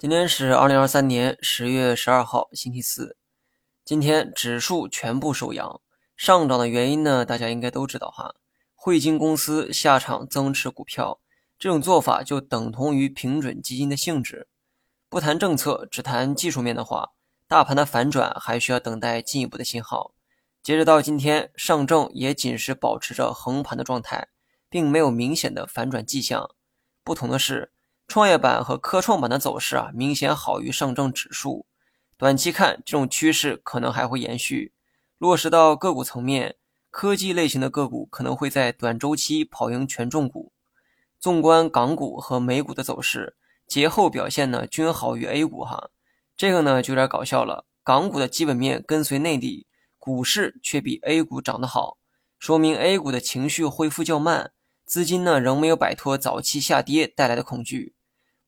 今天是二零二三年十月十二号，星期四。今天指数全部收阳，上涨的原因呢，大家应该都知道哈。汇金公司下场增持股票，这种做法就等同于平准基金的性质。不谈政策，只谈技术面的话，大盘的反转还需要等待进一步的信号。截止到今天，上证也仅是保持着横盘的状态，并没有明显的反转迹象。不同的是。创业板和科创板的走势啊，明显好于上证指数。短期看，这种趋势可能还会延续。落实到个股层面，科技类型的个股可能会在短周期跑赢权重股。纵观港股和美股的走势，节后表现呢均好于 A 股哈。这个呢就有点搞笑了。港股的基本面跟随内地，股市却比 A 股涨得好，说明 A 股的情绪恢复较慢，资金呢仍没有摆脱早期下跌带来的恐惧。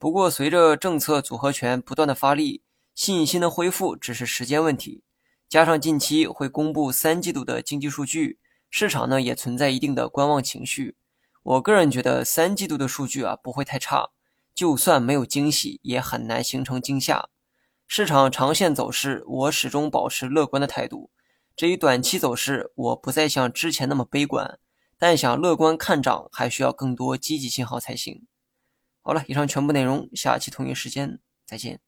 不过，随着政策组合拳不断的发力，信心的恢复只是时间问题。加上近期会公布三季度的经济数据，市场呢也存在一定的观望情绪。我个人觉得三季度的数据啊不会太差，就算没有惊喜，也很难形成惊吓。市场长线走势，我始终保持乐观的态度。至于短期走势，我不再像之前那么悲观，但想乐观看涨，还需要更多积极信号才行。好了，以上全部内容，下期同一时间再见。